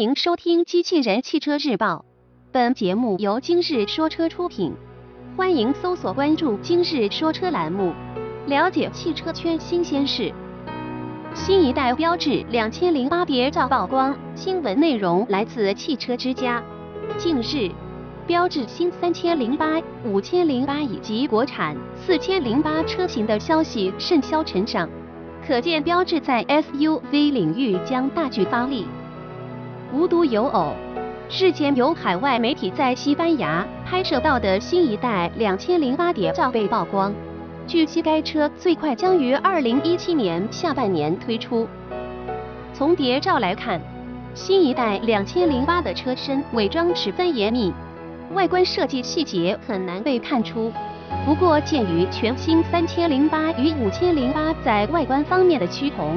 欢迎收听《机器人汽车日报》，本节目由今日说车出品。欢迎搜索关注“今日说车”栏目，了解汽车圈新鲜事。新一代标致两千零八谍照曝光，新闻内容来自汽车之家。近日，标致新三千零八、五千零八以及国产四千零八车型的消息甚嚣尘上，可见标致在 SUV 领域将大举发力。无独有偶，日前有海外媒体在西班牙拍摄到的新一代两千零八谍照被曝光。据悉，该车最快将于二零一七年下半年推出。从谍照来看，新一代两千零八的车身伪装十分严密，外观设计细节很难被看出。不过，鉴于全新三千零八与五千零八在外观方面的趋同。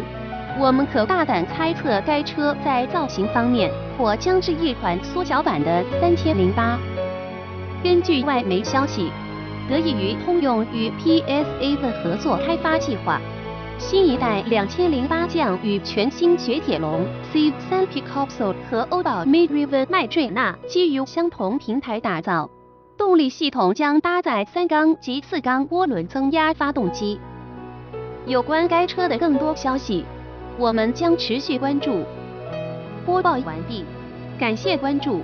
我们可大胆猜测，该车在造型方面或将是一款缩小版的三千零八。根据外媒消息，得益于通用与 PSA 的合作开发计划，新一代两千零八将与全新雪铁龙 C3 Picasso 和欧宝 Mid River 迈锐娜基于相同平台打造，动力系统将搭载三缸及四缸涡轮增压发动机。有关该车的更多消息。我们将持续关注。播报完毕，感谢关注。